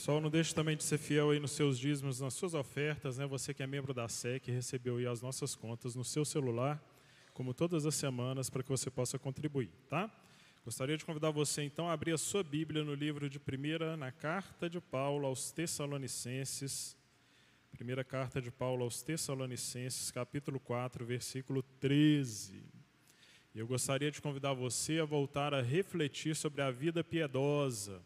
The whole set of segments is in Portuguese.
Pessoal, não deixe também de ser fiel aí nos seus dízimos, nas suas ofertas, né? Você que é membro da SEC, recebeu aí as nossas contas no seu celular, como todas as semanas, para que você possa contribuir, tá? Gostaria de convidar você então a abrir a sua Bíblia no livro de primeira, na carta de Paulo aos Tessalonicenses, primeira carta de Paulo aos Tessalonicenses, capítulo 4, versículo 13. Eu gostaria de convidar você a voltar a refletir sobre a vida piedosa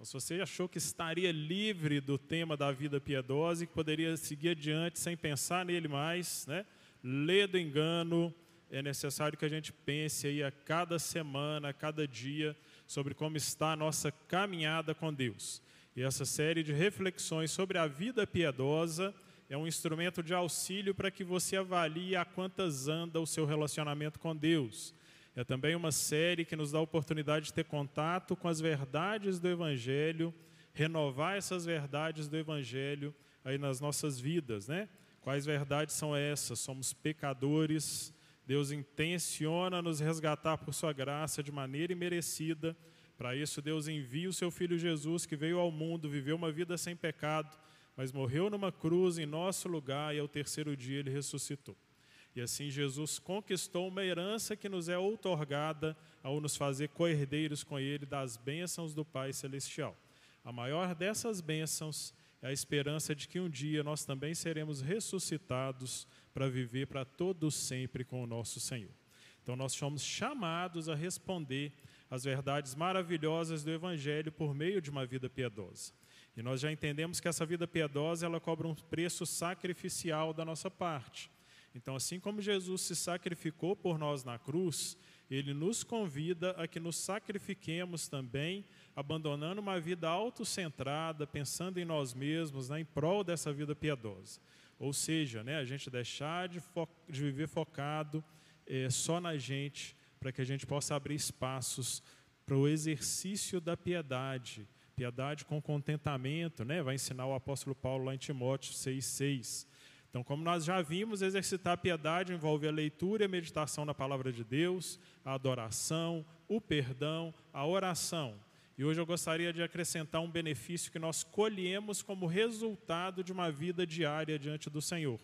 então, se você achou que estaria livre do tema da vida piedosa e que poderia seguir adiante sem pensar nele mais, né? lê do engano, é necessário que a gente pense aí a cada semana, a cada dia, sobre como está a nossa caminhada com Deus. E essa série de reflexões sobre a vida piedosa é um instrumento de auxílio para que você avalie a quantas anda o seu relacionamento com Deus é também uma série que nos dá a oportunidade de ter contato com as verdades do Evangelho, renovar essas verdades do Evangelho aí nas nossas vidas, né? Quais verdades são essas? Somos pecadores, Deus intenciona nos resgatar por Sua graça de maneira imerecida. Para isso, Deus envia o Seu Filho Jesus, que veio ao mundo, viveu uma vida sem pecado, mas morreu numa cruz em nosso lugar e ao terceiro dia ele ressuscitou. E assim Jesus conquistou uma herança que nos é outorgada ao nos fazer coerdeiros com Ele das bênçãos do Pai Celestial. A maior dessas bênçãos é a esperança de que um dia nós também seremos ressuscitados para viver para todos sempre com o nosso Senhor. Então nós somos chamados a responder às verdades maravilhosas do Evangelho por meio de uma vida piedosa. E nós já entendemos que essa vida piedosa ela cobra um preço sacrificial da nossa parte. Então, assim como Jesus se sacrificou por nós na cruz, ele nos convida a que nos sacrifiquemos também, abandonando uma vida autocentrada, pensando em nós mesmos, né, em prol dessa vida piedosa. Ou seja, né, a gente deixar de, de viver focado é, só na gente, para que a gente possa abrir espaços para o exercício da piedade, piedade com contentamento, né? vai ensinar o apóstolo Paulo lá em Timóteo 6,6. Então, como nós já vimos, exercitar piedade envolve a leitura e a meditação na palavra de Deus, a adoração, o perdão, a oração. E hoje eu gostaria de acrescentar um benefício que nós colhemos como resultado de uma vida diária diante do Senhor,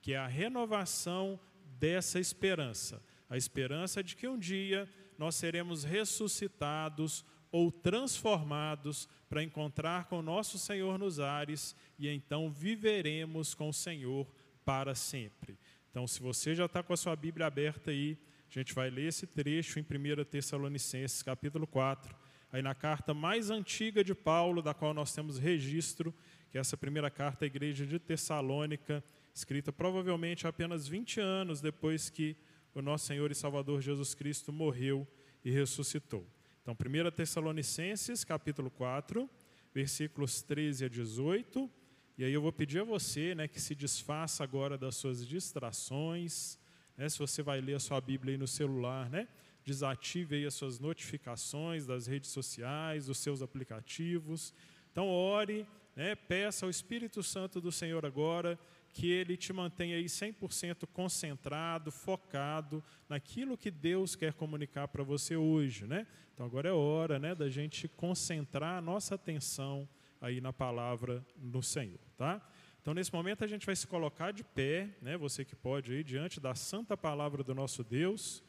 que é a renovação dessa esperança. A esperança de que um dia nós seremos ressuscitados ou transformados para encontrar com nosso Senhor nos ares e então viveremos com o Senhor para sempre. Então, se você já está com a sua Bíblia aberta aí, a gente vai ler esse trecho em 1 Tessalonicenses, capítulo 4, aí na carta mais antiga de Paulo, da qual nós temos registro, que é essa primeira carta à igreja de Tessalônica, escrita provavelmente apenas 20 anos depois que o nosso Senhor e Salvador Jesus Cristo morreu e ressuscitou. Então, 1 Tessalonicenses, capítulo 4, versículos 13 a 18. E aí eu vou pedir a você né, que se desfaça agora das suas distrações. Né, se você vai ler a sua Bíblia aí no celular, né, desative aí as suas notificações das redes sociais, dos seus aplicativos. Então, ore, né, peça ao Espírito Santo do Senhor agora que ele te mantenha aí 100% concentrado, focado naquilo que Deus quer comunicar para você hoje, né? Então agora é hora, né, da gente concentrar a nossa atenção aí na palavra do Senhor, tá? Então nesse momento a gente vai se colocar de pé, né, você que pode aí diante da santa palavra do nosso Deus,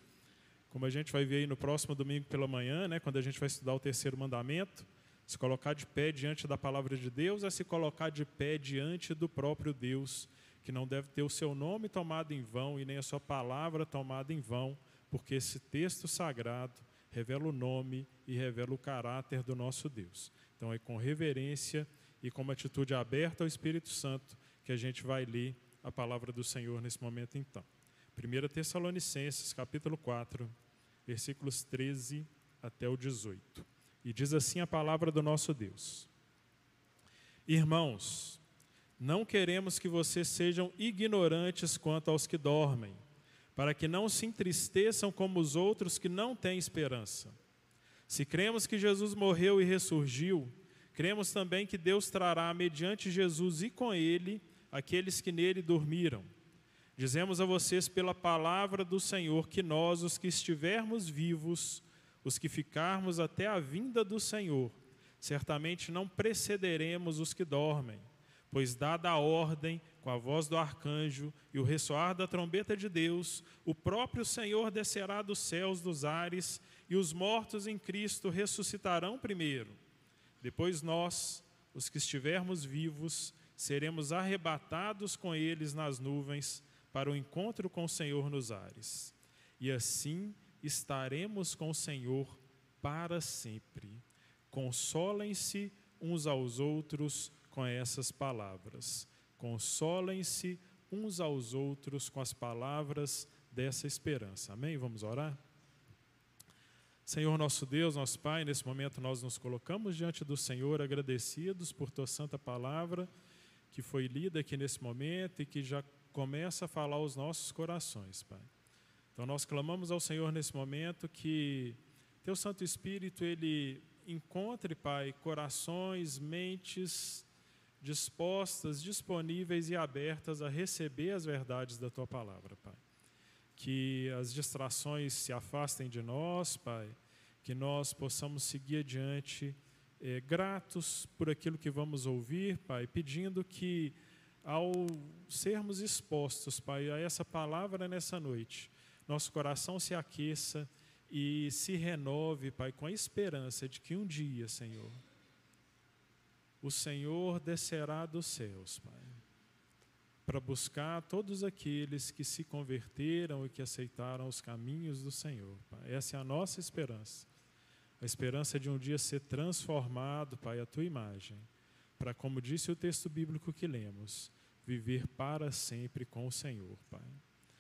como a gente vai ver aí no próximo domingo pela manhã, né, quando a gente vai estudar o terceiro mandamento, se colocar de pé diante da palavra de Deus é se colocar de pé diante do próprio Deus, que não deve ter o seu nome tomado em vão e nem a sua palavra tomada em vão, porque esse texto sagrado revela o nome e revela o caráter do nosso Deus. Então é com reverência e com uma atitude aberta ao Espírito Santo que a gente vai ler a palavra do Senhor nesse momento então. 1 Tessalonicenses, capítulo 4, versículos 13 até o 18. E diz assim a palavra do nosso Deus: Irmãos, não queremos que vocês sejam ignorantes quanto aos que dormem, para que não se entristeçam como os outros que não têm esperança. Se cremos que Jesus morreu e ressurgiu, cremos também que Deus trará, mediante Jesus e com ele, aqueles que nele dormiram. Dizemos a vocês pela palavra do Senhor que nós, os que estivermos vivos, os que ficarmos até a vinda do Senhor, certamente não precederemos os que dormem, pois, dada a ordem, com a voz do arcanjo e o ressoar da trombeta de Deus, o próprio Senhor descerá dos céus dos ares, e os mortos em Cristo ressuscitarão primeiro. Depois nós, os que estivermos vivos, seremos arrebatados com eles nas nuvens para o encontro com o Senhor nos ares. E assim estaremos com o Senhor para sempre. Consolem-se uns aos outros com essas palavras. Consolem-se uns aos outros com as palavras dessa esperança. Amém? Vamos orar? Senhor nosso Deus, nosso Pai, nesse momento nós nos colocamos diante do Senhor agradecidos por tua santa palavra que foi lida aqui nesse momento e que já começa a falar aos nossos corações, Pai. Então nós clamamos ao Senhor nesse momento que teu Santo Espírito ele encontre, Pai, corações, mentes dispostas, disponíveis e abertas a receber as verdades da tua palavra, Pai. Que as distrações se afastem de nós, Pai, que nós possamos seguir adiante é, gratos por aquilo que vamos ouvir, Pai, pedindo que ao sermos expostos, Pai, a essa palavra nessa noite, nosso coração se aqueça e se renove, Pai, com a esperança de que um dia, Senhor, o Senhor descerá dos céus, Pai, para buscar todos aqueles que se converteram e que aceitaram os caminhos do Senhor. Pai. Essa é a nossa esperança. A esperança de um dia ser transformado, Pai, à tua imagem para, como disse o texto bíblico que lemos, viver para sempre com o Senhor, Pai.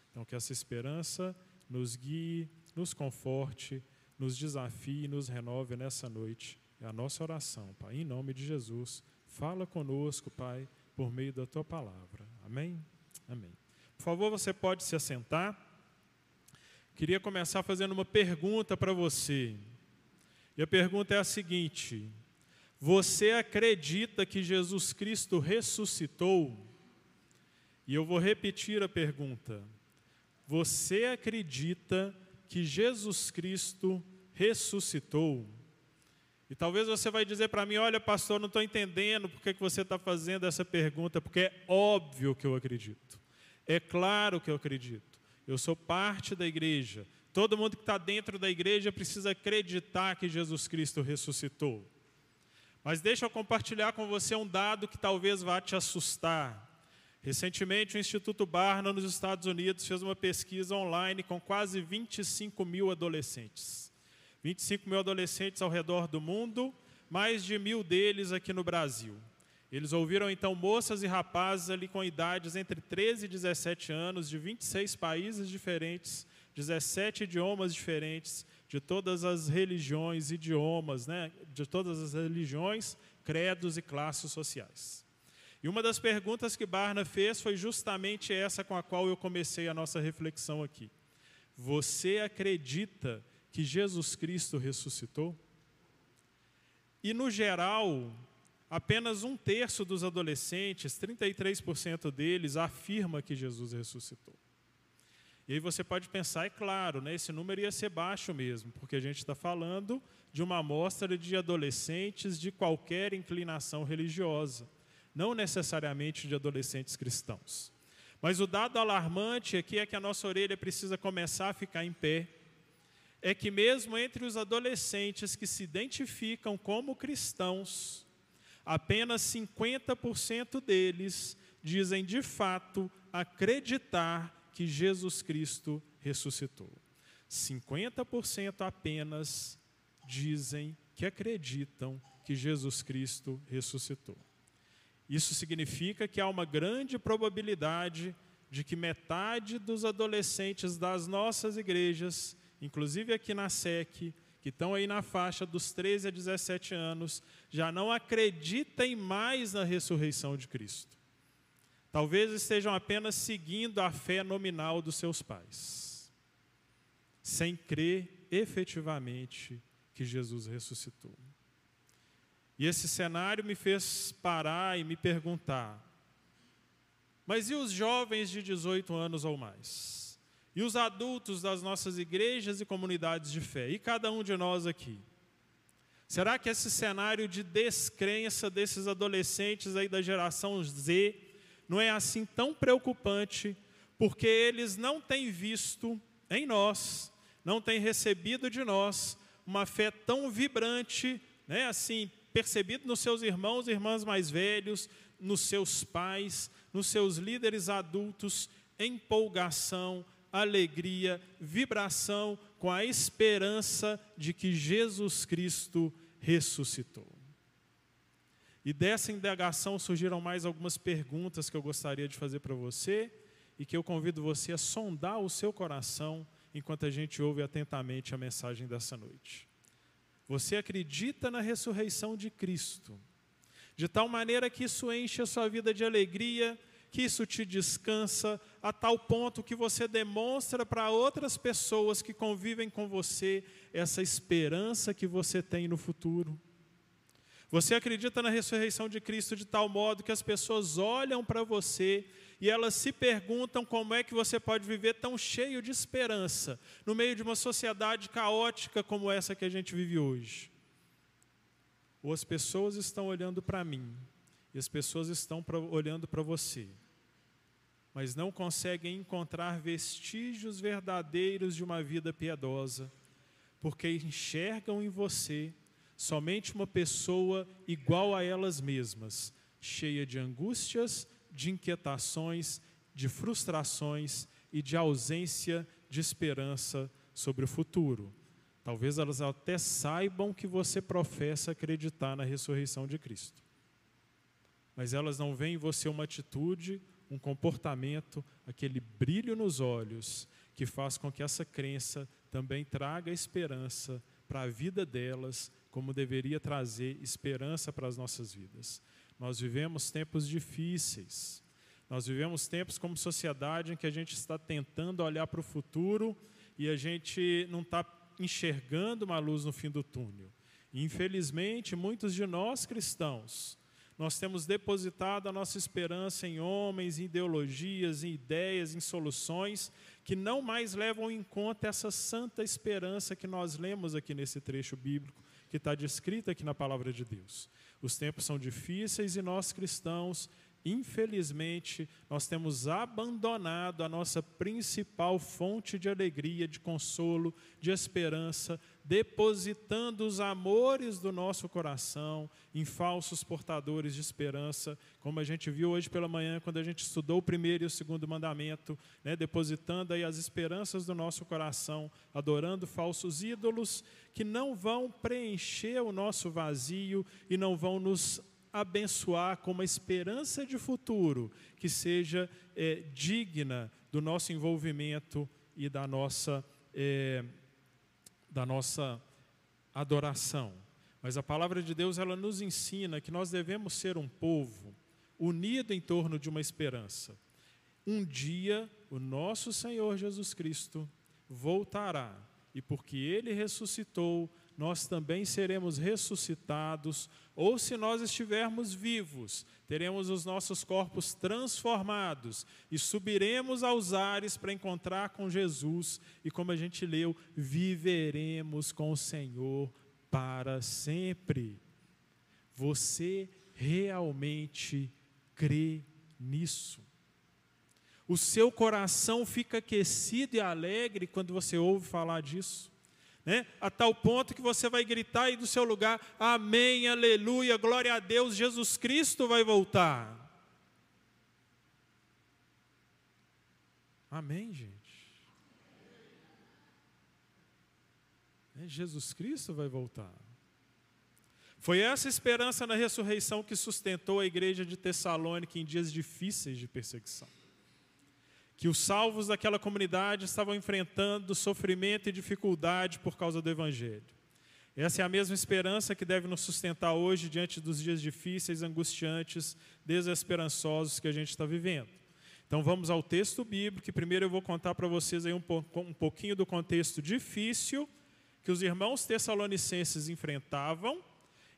Então, que essa esperança nos guie, nos conforte, nos desafie e nos renove nessa noite. É a nossa oração, Pai. Em nome de Jesus, fala conosco, Pai, por meio da tua palavra. Amém? Amém. Por favor, você pode se assentar. Queria começar fazendo uma pergunta para você. E a pergunta é a seguinte: você acredita que Jesus Cristo ressuscitou? E eu vou repetir a pergunta. Você acredita que Jesus Cristo ressuscitou? E talvez você vai dizer para mim, olha pastor, não estou entendendo por que você está fazendo essa pergunta, porque é óbvio que eu acredito. É claro que eu acredito. Eu sou parte da igreja. Todo mundo que está dentro da igreja precisa acreditar que Jesus Cristo ressuscitou. Mas deixa eu compartilhar com você um dado que talvez vá te assustar. Recentemente, o Instituto Barna, nos Estados Unidos, fez uma pesquisa online com quase 25 mil adolescentes. 25 mil adolescentes ao redor do mundo, mais de mil deles aqui no Brasil. Eles ouviram então moças e rapazes ali com idades entre 13 e 17 anos, de 26 países diferentes, 17 idiomas diferentes, de todas as religiões, idiomas, né, de todas as religiões, credos e classes sociais. E uma das perguntas que Barna fez foi justamente essa com a qual eu comecei a nossa reflexão aqui. Você acredita que Jesus Cristo ressuscitou? E, no geral, apenas um terço dos adolescentes, 33% deles, afirma que Jesus ressuscitou. E aí você pode pensar, é claro, né, esse número ia ser baixo mesmo, porque a gente está falando de uma amostra de adolescentes de qualquer inclinação religiosa, não necessariamente de adolescentes cristãos. Mas o dado alarmante aqui é que a nossa orelha precisa começar a ficar em pé. É que, mesmo entre os adolescentes que se identificam como cristãos, apenas 50% deles dizem de fato acreditar que Jesus Cristo ressuscitou. 50% apenas dizem que acreditam que Jesus Cristo ressuscitou. Isso significa que há uma grande probabilidade de que metade dos adolescentes das nossas igrejas, inclusive aqui na SEC, que estão aí na faixa dos 13 a 17 anos, já não acreditem mais na ressurreição de Cristo. Talvez estejam apenas seguindo a fé nominal dos seus pais, sem crer efetivamente que Jesus ressuscitou. E esse cenário me fez parar e me perguntar: mas e os jovens de 18 anos ou mais? E os adultos das nossas igrejas e comunidades de fé? E cada um de nós aqui? Será que esse cenário de descrença desses adolescentes aí da geração Z não é assim tão preocupante, porque eles não têm visto em nós, não têm recebido de nós uma fé tão vibrante, né, assim, percebido nos seus irmãos e irmãs mais velhos, nos seus pais, nos seus líderes adultos, empolgação, alegria, vibração com a esperança de que Jesus Cristo ressuscitou. E dessa indagação surgiram mais algumas perguntas que eu gostaria de fazer para você e que eu convido você a sondar o seu coração enquanto a gente ouve atentamente a mensagem dessa noite. Você acredita na ressurreição de Cristo, de tal maneira que isso enche a sua vida de alegria, que isso te descansa, a tal ponto que você demonstra para outras pessoas que convivem com você essa esperança que você tem no futuro. Você acredita na ressurreição de Cristo de tal modo que as pessoas olham para você e elas se perguntam como é que você pode viver tão cheio de esperança no meio de uma sociedade caótica como essa que a gente vive hoje. Ou as pessoas estão olhando para mim e as pessoas estão pra, olhando para você, mas não conseguem encontrar vestígios verdadeiros de uma vida piedosa porque enxergam em você somente uma pessoa igual a elas mesmas, cheia de angústias, de inquietações, de frustrações e de ausência de esperança sobre o futuro. Talvez elas até saibam que você professa acreditar na ressurreição de Cristo. Mas elas não veem em você uma atitude, um comportamento, aquele brilho nos olhos que faz com que essa crença também traga esperança para a vida delas, como deveria trazer esperança para as nossas vidas. Nós vivemos tempos difíceis. Nós vivemos tempos como sociedade em que a gente está tentando olhar para o futuro e a gente não está enxergando uma luz no fim do túnel. infelizmente, muitos de nós cristãos, nós temos depositado a nossa esperança em homens, em ideologias, em ideias, em soluções que não mais levam em conta essa santa esperança que nós lemos aqui nesse trecho bíblico, que está descrita aqui na palavra de Deus. Os tempos são difíceis e nós cristãos, infelizmente, nós temos abandonado a nossa principal fonte de alegria, de consolo, de esperança, depositando os amores do nosso coração em falsos portadores de esperança, como a gente viu hoje pela manhã, quando a gente estudou o primeiro e o segundo mandamento, né, depositando aí as esperanças do nosso coração, adorando falsos ídolos que não vão preencher o nosso vazio e não vão nos abençoar com uma esperança de futuro que seja é, digna do nosso envolvimento e da nossa. É, da nossa adoração. Mas a palavra de Deus ela nos ensina que nós devemos ser um povo unido em torno de uma esperança. Um dia o nosso Senhor Jesus Cristo voltará, e porque ele ressuscitou, nós também seremos ressuscitados, ou se nós estivermos vivos, teremos os nossos corpos transformados e subiremos aos ares para encontrar com Jesus, e como a gente leu, viveremos com o Senhor para sempre. Você realmente crê nisso? O seu coração fica aquecido e alegre quando você ouve falar disso? Né? a tal ponto que você vai gritar aí do seu lugar: Amém, aleluia, glória a Deus, Jesus Cristo vai voltar. Amém, gente. É, Jesus Cristo vai voltar. Foi essa esperança na ressurreição que sustentou a igreja de Tessalônica em dias difíceis de perseguição que os salvos daquela comunidade estavam enfrentando sofrimento e dificuldade por causa do Evangelho. Essa é a mesma esperança que deve nos sustentar hoje diante dos dias difíceis, angustiantes, desesperançosos que a gente está vivendo. Então vamos ao texto bíblico, que primeiro eu vou contar para vocês aí um, um pouquinho do contexto difícil que os irmãos tessalonicenses enfrentavam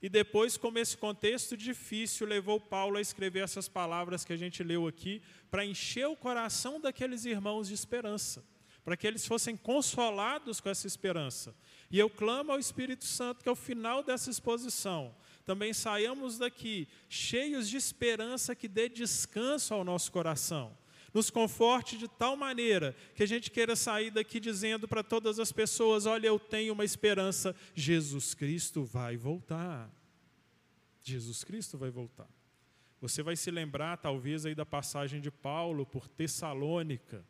e depois, como esse contexto difícil levou Paulo a escrever essas palavras que a gente leu aqui, para encher o coração daqueles irmãos de esperança, para que eles fossem consolados com essa esperança. E eu clamo ao Espírito Santo que ao final dessa exposição também saiamos daqui cheios de esperança que dê descanso ao nosso coração. Nos conforte de tal maneira que a gente queira sair daqui dizendo para todas as pessoas: olha, eu tenho uma esperança, Jesus Cristo vai voltar. Jesus Cristo vai voltar. Você vai se lembrar, talvez, aí da passagem de Paulo por Tessalônica,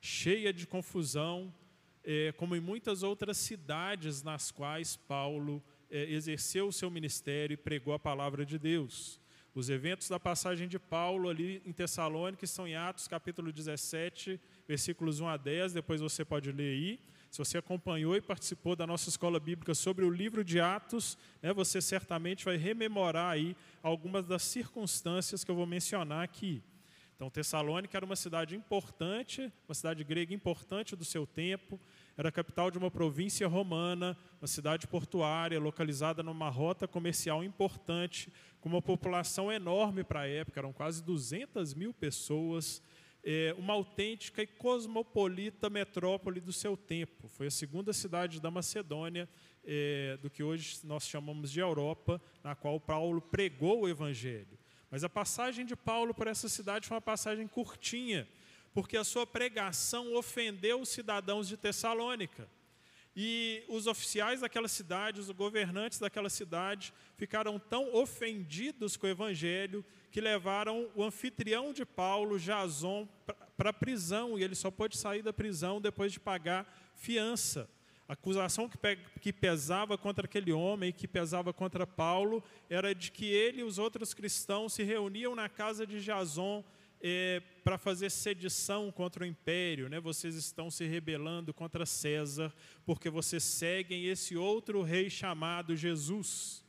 cheia de confusão, é, como em muitas outras cidades nas quais Paulo é, exerceu o seu ministério e pregou a palavra de Deus. Os eventos da passagem de Paulo ali em Tessalônica estão em Atos capítulo 17, versículos 1 a 10, depois você pode ler aí. Se você acompanhou e participou da nossa escola bíblica sobre o livro de Atos, né, você certamente vai rememorar aí algumas das circunstâncias que eu vou mencionar aqui. Então, Tessalônica era uma cidade importante, uma cidade grega importante do seu tempo, era a capital de uma província romana, uma cidade portuária, localizada numa rota comercial importante, com uma população enorme para a época, eram quase 200 mil pessoas, é, uma autêntica e cosmopolita metrópole do seu tempo. Foi a segunda cidade da Macedônia, é, do que hoje nós chamamos de Europa, na qual Paulo pregou o Evangelho. Mas a passagem de Paulo por essa cidade foi uma passagem curtinha, porque a sua pregação ofendeu os cidadãos de Tessalônica. E os oficiais daquela cidade, os governantes daquela cidade, ficaram tão ofendidos com o evangelho que levaram o anfitrião de Paulo, Jason, para a prisão, e ele só pôde sair da prisão depois de pagar fiança. A acusação que pesava contra aquele homem, que pesava contra Paulo, era de que ele e os outros cristãos se reuniam na casa de Jason é, para fazer sedição contra o império, né? vocês estão se rebelando contra César, porque vocês seguem esse outro rei chamado Jesus.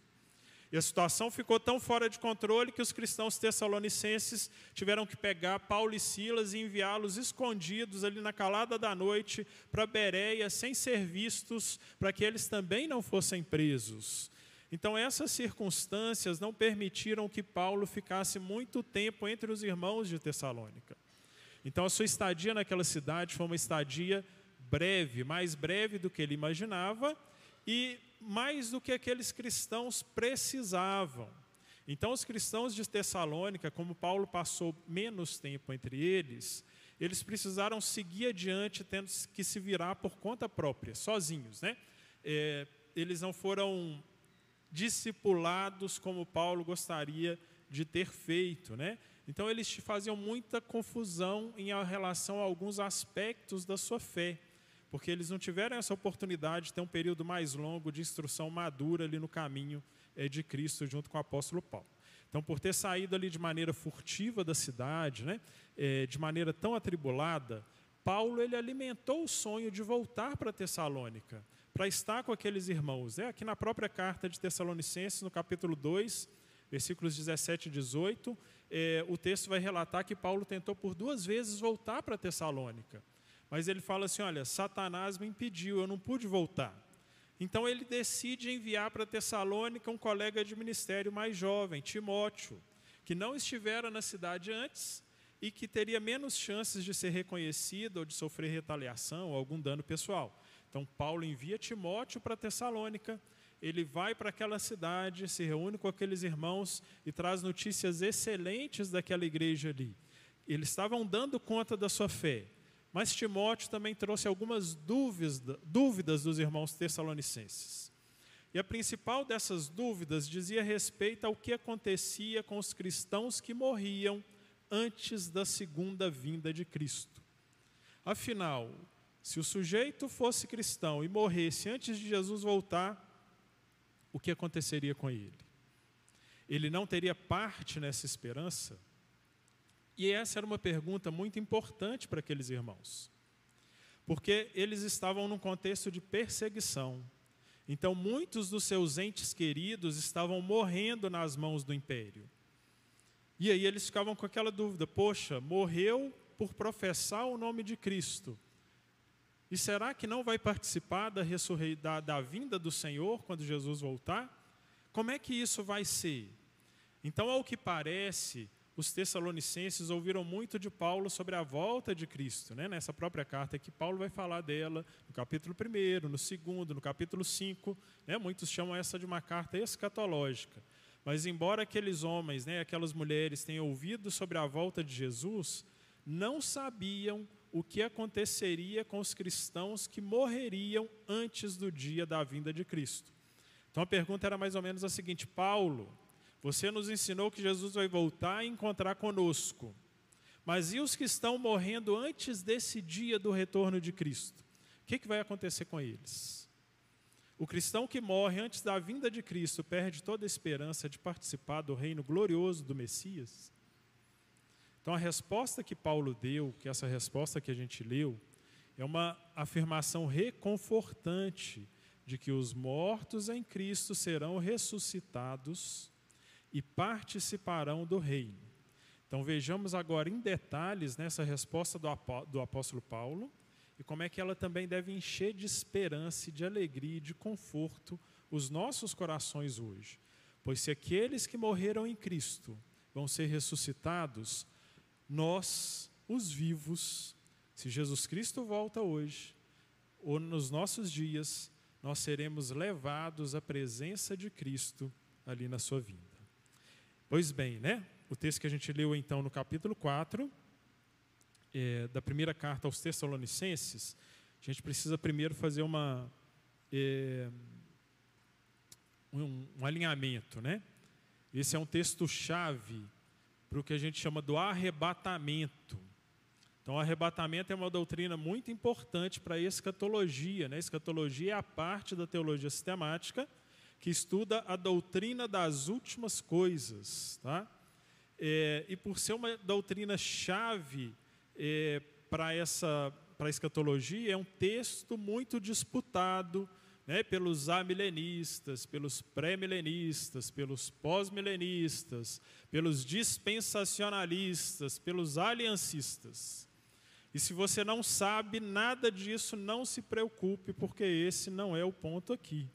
E a situação ficou tão fora de controle que os cristãos tessalonicenses tiveram que pegar Paulo e Silas e enviá-los escondidos ali na calada da noite para Bereia, sem ser vistos, para que eles também não fossem presos. Então, essas circunstâncias não permitiram que Paulo ficasse muito tempo entre os irmãos de Tessalônica. Então, a sua estadia naquela cidade foi uma estadia breve, mais breve do que ele imaginava e mais do que aqueles cristãos precisavam. Então, os cristãos de Tessalônica, como Paulo passou menos tempo entre eles, eles precisaram seguir adiante, tendo que se virar por conta própria, sozinhos. Né? É, eles não foram discipulados como Paulo gostaria de ter feito, né? Então eles faziam muita confusão em relação a alguns aspectos da sua fé, porque eles não tiveram essa oportunidade de ter um período mais longo de instrução madura ali no caminho é, de Cristo junto com o apóstolo Paulo. Então, por ter saído ali de maneira furtiva da cidade, né, é, de maneira tão atribulada, Paulo ele alimentou o sonho de voltar para Tessalônica para estar com aqueles irmãos. É aqui na própria carta de Tessalonicenses, no capítulo 2, versículos 17 e 18, é, o texto vai relatar que Paulo tentou por duas vezes voltar para Tessalônica. Mas ele fala assim: olha, Satanás me impediu, eu não pude voltar. Então ele decide enviar para Tessalônica um colega de ministério mais jovem, Timóteo, que não estivera na cidade antes e que teria menos chances de ser reconhecido ou de sofrer retaliação ou algum dano pessoal. Então, Paulo envia Timóteo para Tessalônica, ele vai para aquela cidade, se reúne com aqueles irmãos e traz notícias excelentes daquela igreja ali. Eles estavam dando conta da sua fé, mas Timóteo também trouxe algumas dúvidas, dúvidas dos irmãos tessalonicenses. E a principal dessas dúvidas dizia respeito ao que acontecia com os cristãos que morriam antes da segunda vinda de Cristo. Afinal, se o sujeito fosse cristão e morresse antes de Jesus voltar, o que aconteceria com ele? Ele não teria parte nessa esperança? E essa era uma pergunta muito importante para aqueles irmãos, porque eles estavam num contexto de perseguição. Então, muitos dos seus entes queridos estavam morrendo nas mãos do império. E aí eles ficavam com aquela dúvida: poxa, morreu por professar o nome de Cristo e será que não vai participar da, da, da vinda do Senhor quando Jesus voltar? Como é que isso vai ser? Então, ao que parece, os tessalonicenses ouviram muito de Paulo sobre a volta de Cristo. Né? Nessa própria carta que Paulo vai falar dela no capítulo 1, no segundo, no capítulo 5. Né? Muitos chamam essa de uma carta escatológica. Mas embora aqueles homens, né, aquelas mulheres tenham ouvido sobre a volta de Jesus, não sabiam o que aconteceria com os cristãos que morreriam antes do dia da vinda de Cristo. Então a pergunta era mais ou menos a seguinte: Paulo, você nos ensinou que Jesus vai voltar e encontrar conosco. Mas e os que estão morrendo antes desse dia do retorno de Cristo? O que, que vai acontecer com eles? O cristão que morre antes da vinda de Cristo perde toda a esperança de participar do reino glorioso do Messias? Então, a resposta que Paulo deu, que essa resposta que a gente leu, é uma afirmação reconfortante de que os mortos em Cristo serão ressuscitados e participarão do reino. Então vejamos agora em detalhes nessa resposta do apóstolo Paulo e como é que ela também deve encher de esperança de alegria e de conforto os nossos corações hoje. Pois se aqueles que morreram em Cristo vão ser ressuscitados, nós, os vivos, se Jesus Cristo volta hoje, ou nos nossos dias, nós seremos levados à presença de Cristo ali na sua vinda. Pois bem, né? O texto que a gente leu então no capítulo 4, é, da primeira carta aos Tessalonicenses, a gente precisa primeiro fazer uma, é, um, um alinhamento, né? Esse é um texto-chave para o que a gente chama do arrebatamento. Então, o arrebatamento é uma doutrina muito importante para a escatologia. Né? A escatologia é a parte da teologia sistemática que estuda a doutrina das últimas coisas. Tá? É, e por ser uma doutrina chave é, para essa para a escatologia, é um texto muito disputado né, pelos amilenistas, pelos pré-milenistas, pelos pós-milenistas, pelos dispensacionalistas, pelos aliancistas. E se você não sabe nada disso, não se preocupe, porque esse não é o ponto aqui.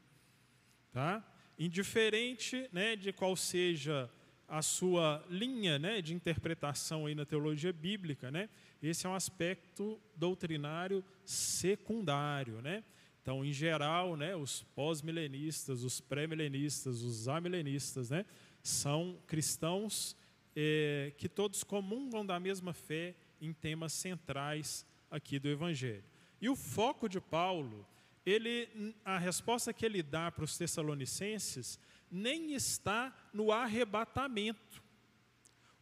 Tá? Indiferente né, de qual seja a sua linha né, de interpretação aí na teologia bíblica, né, esse é um aspecto doutrinário secundário. Né? Então, em geral, né, os pós-milenistas, os pré-milenistas, os amilenistas, né, são cristãos eh, que todos comungam da mesma fé em temas centrais aqui do Evangelho. E o foco de Paulo ele, a resposta que ele dá para os Tessalonicenses nem está no arrebatamento.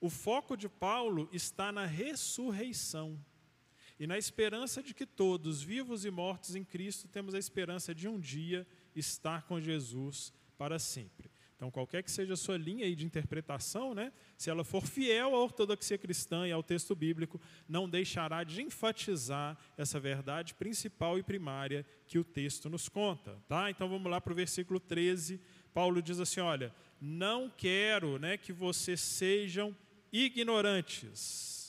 O foco de Paulo está na ressurreição e na esperança de que todos, vivos e mortos em Cristo, temos a esperança de um dia estar com Jesus para sempre. Então, qualquer que seja a sua linha de interpretação, né, se ela for fiel à ortodoxia cristã e ao texto bíblico, não deixará de enfatizar essa verdade principal e primária que o texto nos conta. Tá? Então, vamos lá para o versículo 13. Paulo diz assim: Olha, não quero né, que vocês sejam ignorantes.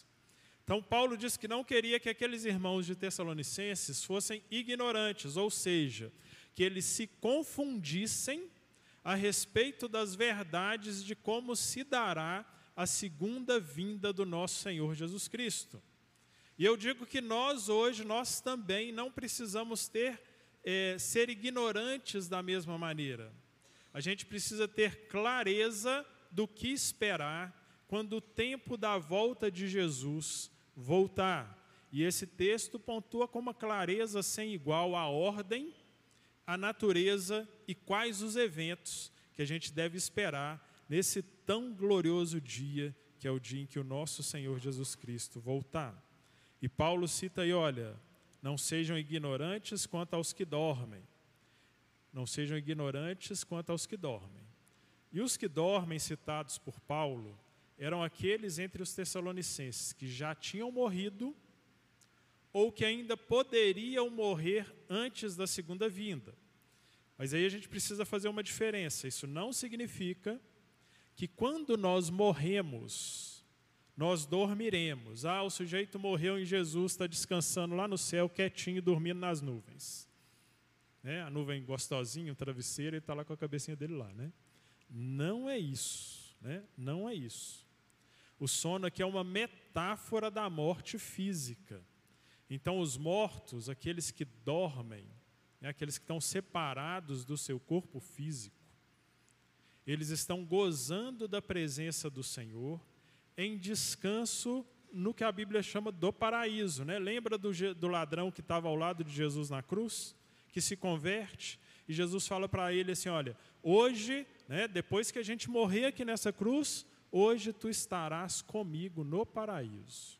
Então, Paulo diz que não queria que aqueles irmãos de Tessalonicenses fossem ignorantes, ou seja, que eles se confundissem a respeito das verdades de como se dará a segunda vinda do nosso Senhor Jesus Cristo. E eu digo que nós hoje, nós também não precisamos ter, é, ser ignorantes da mesma maneira. A gente precisa ter clareza do que esperar quando o tempo da volta de Jesus voltar. E esse texto pontua com uma clareza sem igual a ordem a natureza e quais os eventos que a gente deve esperar nesse tão glorioso dia, que é o dia em que o nosso Senhor Jesus Cristo voltar. E Paulo cita aí: olha, não sejam ignorantes quanto aos que dormem. Não sejam ignorantes quanto aos que dormem. E os que dormem, citados por Paulo, eram aqueles entre os tessalonicenses que já tinham morrido ou que ainda poderiam morrer antes da segunda vinda. Mas aí a gente precisa fazer uma diferença. Isso não significa que quando nós morremos, nós dormiremos. Ah, o sujeito morreu em Jesus, está descansando lá no céu, quietinho, dormindo nas nuvens. Né? A nuvem gostosinha, o travesseiro, ele está lá com a cabecinha dele lá. Né? Não é isso. Né? Não é isso. O sono aqui é uma metáfora da morte física. Então, os mortos, aqueles que dormem, né, aqueles que estão separados do seu corpo físico, eles estão gozando da presença do Senhor em descanso no que a Bíblia chama do paraíso. Né? Lembra do, do ladrão que estava ao lado de Jesus na cruz? Que se converte e Jesus fala para ele assim: Olha, hoje, né, depois que a gente morrer aqui nessa cruz, hoje tu estarás comigo no paraíso.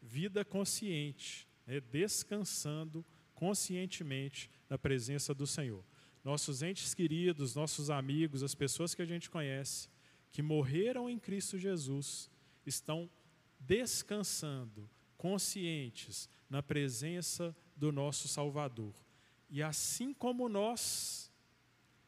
Vida consciente, né, descansando conscientemente na presença do Senhor. Nossos entes queridos, nossos amigos, as pessoas que a gente conhece, que morreram em Cristo Jesus, estão descansando, conscientes na presença do nosso Salvador. E assim como nós,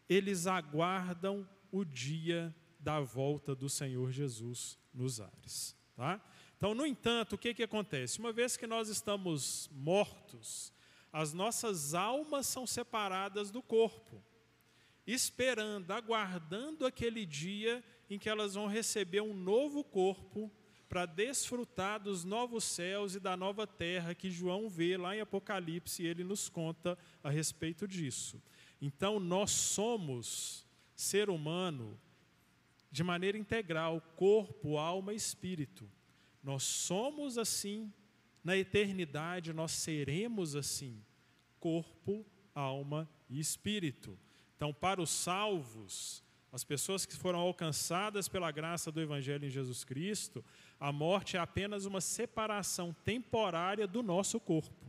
eles aguardam o dia da volta do Senhor Jesus nos ares. Tá? Então, no entanto, o que, que acontece? Uma vez que nós estamos mortos, as nossas almas são separadas do corpo, esperando, aguardando aquele dia em que elas vão receber um novo corpo para desfrutar dos novos céus e da nova terra que João vê lá em Apocalipse e ele nos conta a respeito disso. Então, nós somos ser humano de maneira integral, corpo, alma e espírito. Nós somos assim na eternidade, nós seremos assim, corpo, alma e espírito. Então, para os salvos, as pessoas que foram alcançadas pela graça do Evangelho em Jesus Cristo, a morte é apenas uma separação temporária do nosso corpo.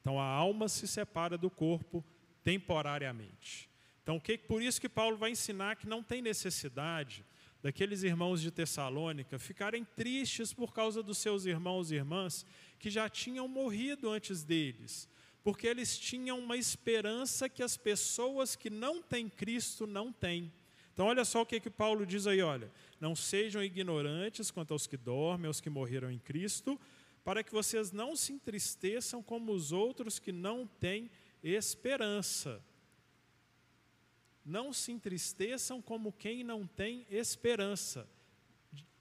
Então a alma se separa do corpo temporariamente. Então, que, por isso que Paulo vai ensinar que não tem necessidade daqueles irmãos de Tessalônica ficarem tristes por causa dos seus irmãos e irmãs que já tinham morrido antes deles, porque eles tinham uma esperança que as pessoas que não têm Cristo não têm. Então, olha só o que, que Paulo diz aí: olha, não sejam ignorantes quanto aos que dormem, aos que morreram em Cristo, para que vocês não se entristeçam como os outros que não têm esperança. Não se entristeçam como quem não tem esperança.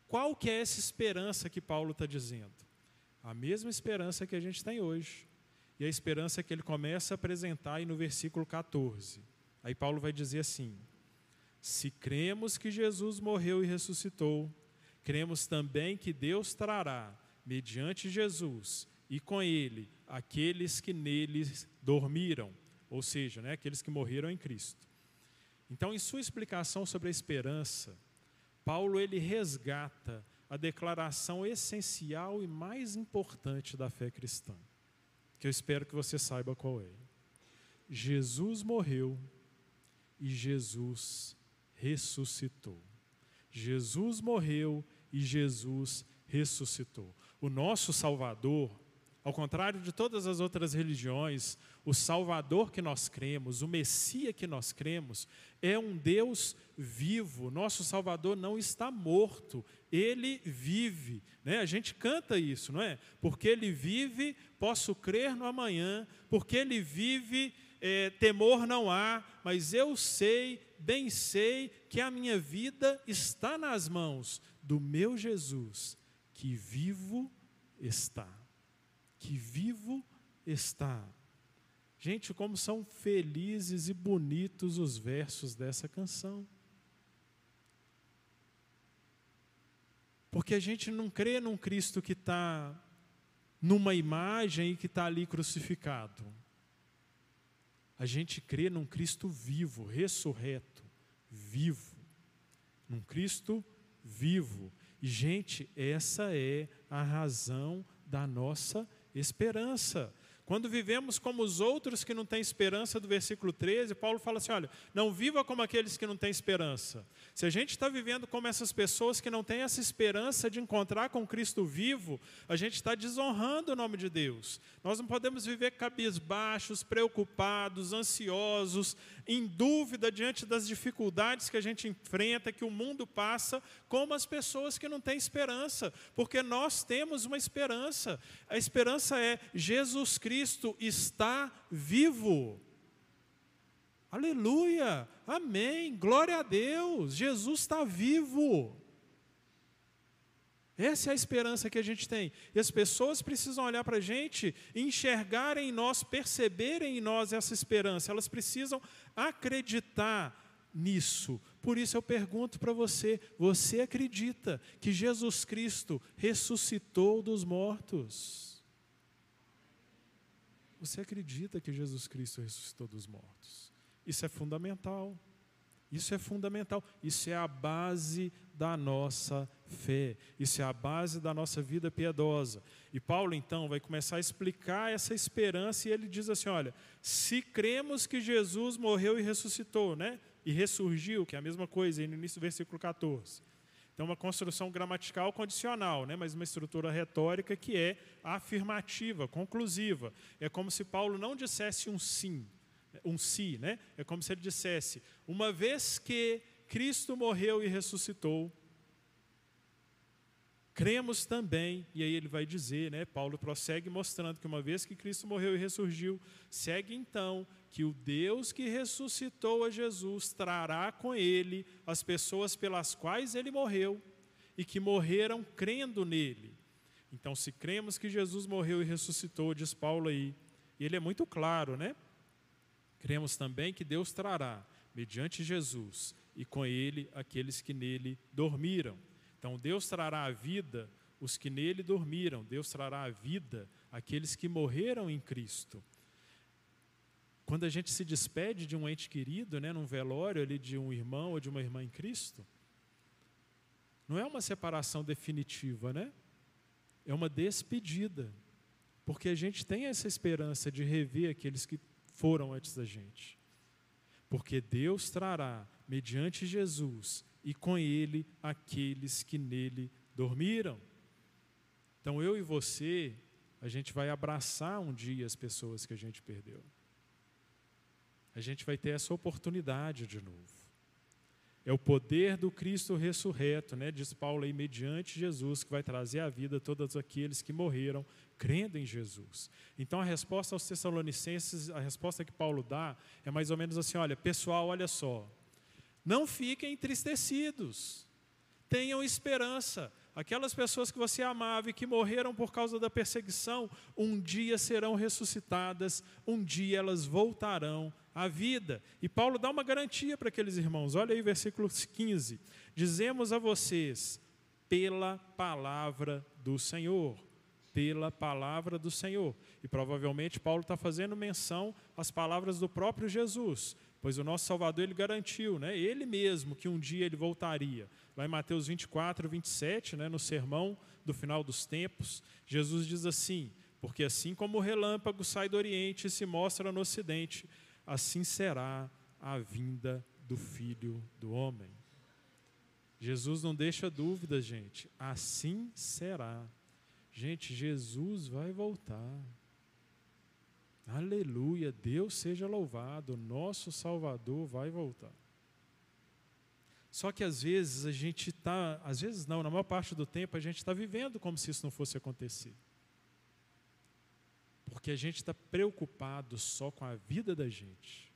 Qual que é essa esperança que Paulo está dizendo? A mesma esperança que a gente tem hoje. E a esperança que ele começa a apresentar aí no versículo 14. Aí Paulo vai dizer assim: se cremos que Jesus morreu e ressuscitou, cremos também que Deus trará, mediante Jesus e com ele, aqueles que nele dormiram, ou seja, né, aqueles que morreram em Cristo. Então, em sua explicação sobre a esperança, Paulo ele resgata a declaração essencial e mais importante da fé cristã, que eu espero que você saiba qual é. Jesus morreu e Jesus ressuscitou. Jesus morreu e Jesus ressuscitou. O nosso Salvador, ao contrário de todas as outras religiões, o Salvador que nós cremos, o Messias que nós cremos, é um Deus vivo. Nosso Salvador não está morto, ele vive. Né? A gente canta isso, não é? Porque ele vive, posso crer no amanhã, porque ele vive, é, temor não há, mas eu sei, bem sei, que a minha vida está nas mãos do meu Jesus, que vivo está. Que vivo está. Gente, como são felizes e bonitos os versos dessa canção. Porque a gente não crê num Cristo que está numa imagem e que está ali crucificado. A gente crê num Cristo vivo, ressurreto, vivo. Num Cristo vivo. E, gente, essa é a razão da nossa esperança. Quando vivemos como os outros que não têm esperança, do versículo 13, Paulo fala assim: olha, não viva como aqueles que não têm esperança. Se a gente está vivendo como essas pessoas que não têm essa esperança de encontrar com Cristo vivo, a gente está desonrando o nome de Deus. Nós não podemos viver cabisbaixos, preocupados, ansiosos, em dúvida diante das dificuldades que a gente enfrenta, que o mundo passa, como as pessoas que não têm esperança, porque nós temos uma esperança. A esperança é Jesus Cristo está vivo. Aleluia, amém, glória a Deus, Jesus está vivo. Essa é a esperança que a gente tem. E as pessoas precisam olhar para a gente enxergarem em nós, perceberem em nós essa esperança. Elas precisam acreditar nisso. Por isso eu pergunto para você: você acredita que Jesus Cristo ressuscitou dos mortos? Você acredita que Jesus Cristo ressuscitou dos mortos? Isso é fundamental. Isso é fundamental. Isso é a base da nossa fé. Isso é a base da nossa vida piedosa. E Paulo, então, vai começar a explicar essa esperança e ele diz assim: olha, se cremos que Jesus morreu e ressuscitou, né? E ressurgiu, que é a mesma coisa, no início do versículo 14. Então, uma construção gramatical condicional, né? mas uma estrutura retórica que é afirmativa, conclusiva. É como se Paulo não dissesse um sim, um si, né? É como se ele dissesse: uma vez que Cristo morreu e ressuscitou, cremos também, e aí ele vai dizer, né? Paulo prossegue mostrando que uma vez que Cristo morreu e ressurgiu, segue então que o Deus que ressuscitou a Jesus trará com ele as pessoas pelas quais ele morreu e que morreram crendo nele. Então, se cremos que Jesus morreu e ressuscitou, diz Paulo aí, e ele é muito claro, né? Cremos também que Deus trará, mediante Jesus, e com ele aqueles que nele dormiram. Então, Deus trará a vida os que nele dormiram, Deus trará a vida aqueles que morreram em Cristo. Quando a gente se despede de um ente querido, né, num velório ali de um irmão ou de uma irmã em Cristo, não é uma separação definitiva, né? É uma despedida. Porque a gente tem essa esperança de rever aqueles que foram antes da gente. Porque Deus trará, mediante Jesus, e com Ele aqueles que nele dormiram. Então eu e você, a gente vai abraçar um dia as pessoas que a gente perdeu. A gente vai ter essa oportunidade de novo. É o poder do Cristo ressurreto, né? diz Paulo aí, mediante Jesus, que vai trazer à vida todos aqueles que morreram crendo em Jesus. Então a resposta aos Tessalonicenses, a resposta que Paulo dá é mais ou menos assim: olha, pessoal, olha só, não fiquem entristecidos, tenham esperança. Aquelas pessoas que você amava e que morreram por causa da perseguição, um dia serão ressuscitadas, um dia elas voltarão à vida. E Paulo dá uma garantia para aqueles irmãos. Olha aí, versículo 15: Dizemos a vocês, pela palavra do Senhor pela palavra do Senhor. E provavelmente Paulo está fazendo menção às palavras do próprio Jesus, pois o nosso Salvador ele garantiu, né, ele mesmo, que um dia ele voltaria. Lá em Mateus 24, 27, né, no sermão do final dos tempos, Jesus diz assim: Porque assim como o relâmpago sai do Oriente e se mostra no Ocidente, assim será a vinda do Filho do Homem. Jesus não deixa dúvida, gente, assim será. Gente, Jesus vai voltar. Aleluia, Deus seja louvado, nosso Salvador vai voltar. Só que às vezes a gente está, às vezes não, na maior parte do tempo a gente está vivendo como se isso não fosse acontecer. Porque a gente está preocupado só com a vida da gente,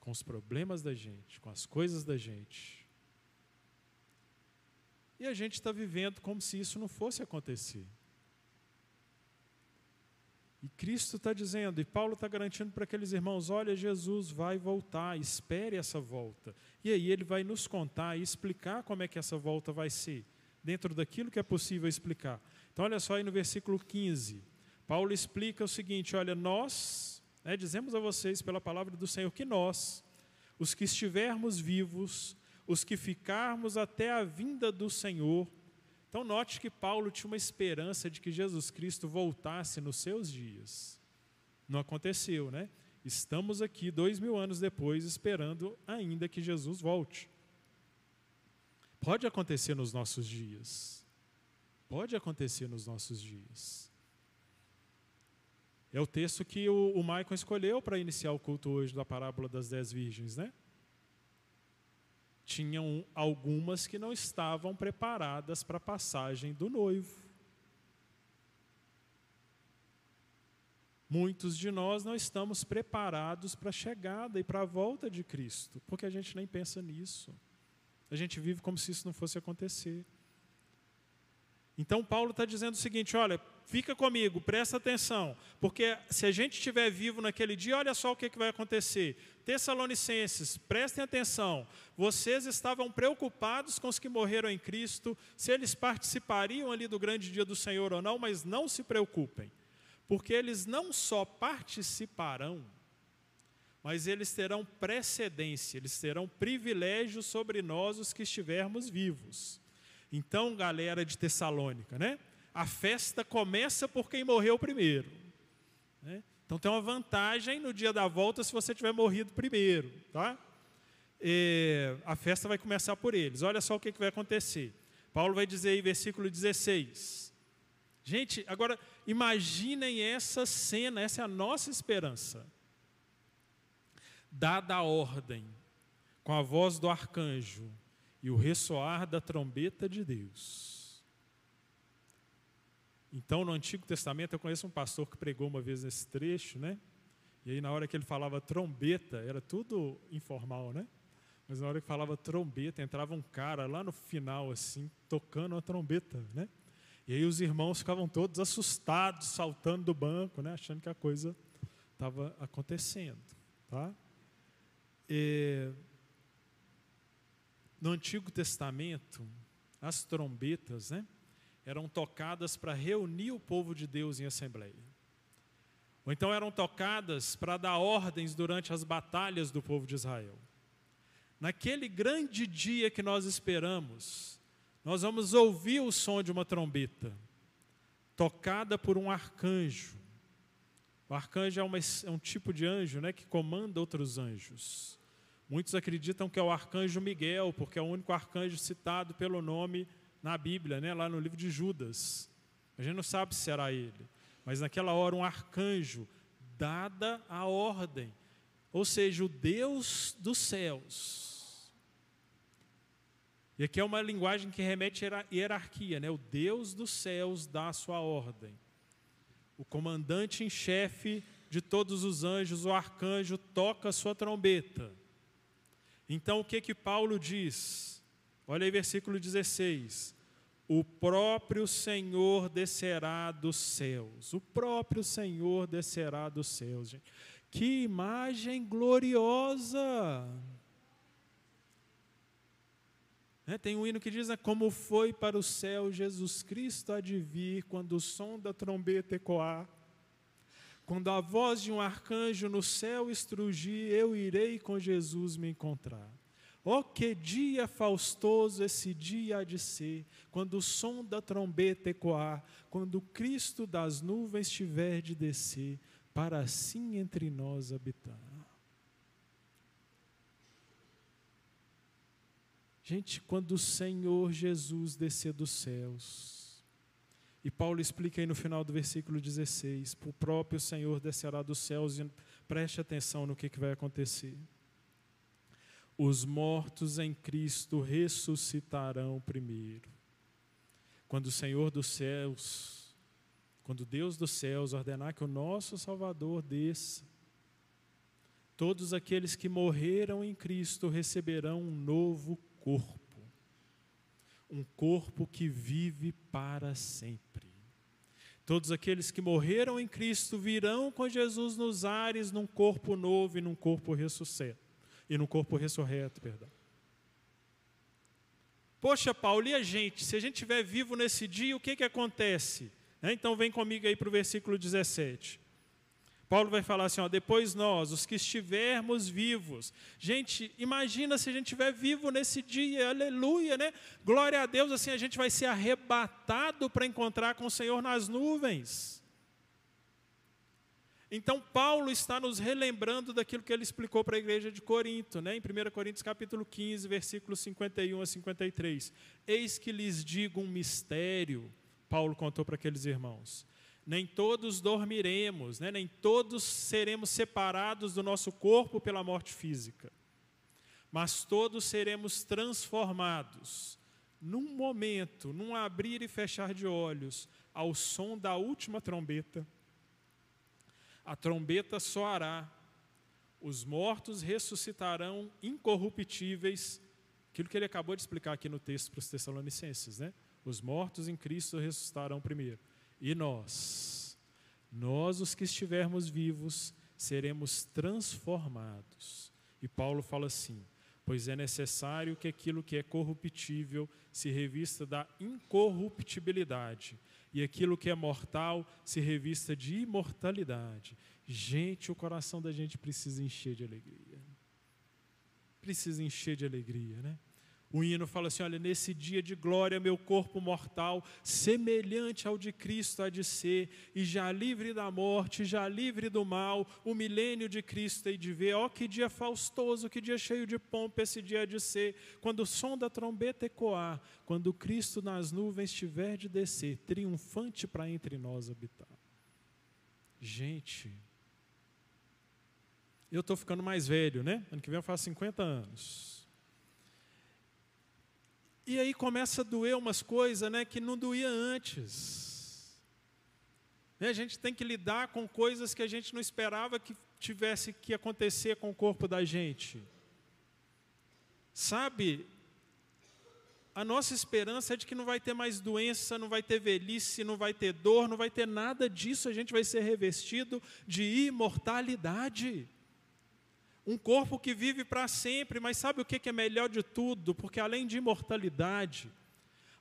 com os problemas da gente, com as coisas da gente. E a gente está vivendo como se isso não fosse acontecer. E Cristo está dizendo, e Paulo está garantindo para aqueles irmãos: olha, Jesus vai voltar, espere essa volta. E aí ele vai nos contar e explicar como é que essa volta vai ser, dentro daquilo que é possível explicar. Então, olha só aí no versículo 15. Paulo explica o seguinte: olha, nós, né, dizemos a vocês pela palavra do Senhor que nós, os que estivermos vivos, os que ficarmos até a vinda do Senhor, então, note que Paulo tinha uma esperança de que Jesus Cristo voltasse nos seus dias. Não aconteceu, né? Estamos aqui, dois mil anos depois, esperando ainda que Jesus volte. Pode acontecer nos nossos dias. Pode acontecer nos nossos dias. É o texto que o, Michael escolheu para iniciar o culto hoje da parábola das dez virgens, né? Tinham algumas que não estavam preparadas para a passagem do noivo. Muitos de nós não estamos preparados para a chegada e para a volta de Cristo, porque a gente nem pensa nisso. A gente vive como se isso não fosse acontecer. Então, Paulo está dizendo o seguinte: olha, fica comigo, presta atenção, porque se a gente estiver vivo naquele dia, olha só o que, que vai acontecer. Tessalonicenses, prestem atenção, vocês estavam preocupados com os que morreram em Cristo, se eles participariam ali do grande dia do Senhor ou não, mas não se preocupem, porque eles não só participarão, mas eles terão precedência, eles terão privilégio sobre nós, os que estivermos vivos. Então, galera de Tessalônica, né? A festa começa por quem morreu primeiro. Né? Então tem uma vantagem no dia da volta se você tiver morrido primeiro, tá? E a festa vai começar por eles. Olha só o que, que vai acontecer. Paulo vai dizer aí, versículo 16. Gente, agora imaginem essa cena, essa é a nossa esperança. Dada a ordem, com a voz do arcanjo, e o ressoar da trombeta de Deus. Então, no Antigo Testamento, eu conheço um pastor que pregou uma vez nesse trecho, né? E aí, na hora que ele falava trombeta, era tudo informal, né? Mas na hora que falava trombeta, entrava um cara lá no final, assim, tocando a trombeta, né? E aí os irmãos ficavam todos assustados, saltando do banco, né? Achando que a coisa estava acontecendo, tá? E no Antigo Testamento, as trombetas né, eram tocadas para reunir o povo de Deus em assembleia. Ou então eram tocadas para dar ordens durante as batalhas do povo de Israel. Naquele grande dia que nós esperamos, nós vamos ouvir o som de uma trombeta, tocada por um arcanjo. O arcanjo é, uma, é um tipo de anjo né, que comanda outros anjos. Muitos acreditam que é o arcanjo Miguel, porque é o único arcanjo citado pelo nome na Bíblia, né, lá no livro de Judas. A gente não sabe se será ele, mas naquela hora um arcanjo dada a ordem, ou seja, o Deus dos céus. E aqui é uma linguagem que remete à hierarquia, né? O Deus dos céus dá a sua ordem. O comandante em chefe de todos os anjos, o arcanjo, toca a sua trombeta. Então o que que Paulo diz? Olha aí versículo 16. O próprio Senhor descerá dos céus. O próprio Senhor descerá dos céus, gente. Que imagem gloriosa! Né, tem um hino que diz: né, Como foi para o céu Jesus Cristo há de vir, quando o som da trombeta ecoar quando a voz de um arcanjo no céu estrugir, eu irei com Jesus me encontrar. Oh, que dia faustoso esse dia há de ser, quando o som da trombeta ecoar, quando Cristo das nuvens tiver de descer, para assim entre nós habitar. Gente, quando o Senhor Jesus descer dos céus, e Paulo explica aí no final do versículo 16: o próprio Senhor descerá dos céus e preste atenção no que, que vai acontecer. Os mortos em Cristo ressuscitarão primeiro. Quando o Senhor dos céus, quando Deus dos céus ordenar que o nosso Salvador desça, todos aqueles que morreram em Cristo receberão um novo corpo um corpo que vive para sempre. Todos aqueles que morreram em Cristo virão com Jesus nos ares num corpo novo e num corpo ressuscito. E num corpo ressurreto, perdão. Poxa, Paulo, e a gente? Se a gente estiver vivo nesse dia, o que, que acontece? Né, então vem comigo aí para o versículo 17. Paulo vai falar assim: ó, depois nós, os que estivermos vivos. Gente, imagina se a gente estiver vivo nesse dia, aleluia, né? Glória a Deus, assim a gente vai ser arrebatado para encontrar com o Senhor nas nuvens. Então Paulo está nos relembrando daquilo que ele explicou para a igreja de Corinto, né? em 1 Coríntios capítulo 15, versículos 51 a 53. Eis que lhes digo um mistério, Paulo contou para aqueles irmãos nem todos dormiremos, né? nem todos seremos separados do nosso corpo pela morte física, mas todos seremos transformados num momento, num abrir e fechar de olhos, ao som da última trombeta. A trombeta soará, os mortos ressuscitarão incorruptíveis, aquilo que ele acabou de explicar aqui no texto para os Tessalonicenses, né? Os mortos em Cristo ressuscitarão primeiro. E nós, nós os que estivermos vivos, seremos transformados. E Paulo fala assim: pois é necessário que aquilo que é corruptível se revista da incorruptibilidade, e aquilo que é mortal se revista de imortalidade. Gente, o coração da gente precisa encher de alegria. Precisa encher de alegria, né? O hino fala assim: olha, nesse dia de glória, meu corpo mortal, semelhante ao de Cristo, há de ser, e já livre da morte, já livre do mal, o milênio de Cristo hei de ver. Ó, que dia faustoso, que dia cheio de pompa esse dia há de ser, quando o som da trombeta ecoar, quando Cristo nas nuvens tiver de descer, triunfante para entre nós habitar. Gente, eu estou ficando mais velho, né? Ano que vem eu faço 50 anos. E aí começa a doer umas coisas né, que não doía antes. E a gente tem que lidar com coisas que a gente não esperava que tivesse que acontecer com o corpo da gente. Sabe, a nossa esperança é de que não vai ter mais doença, não vai ter velhice, não vai ter dor, não vai ter nada disso, a gente vai ser revestido de imortalidade. Um corpo que vive para sempre, mas sabe o que é melhor de tudo? Porque além de imortalidade,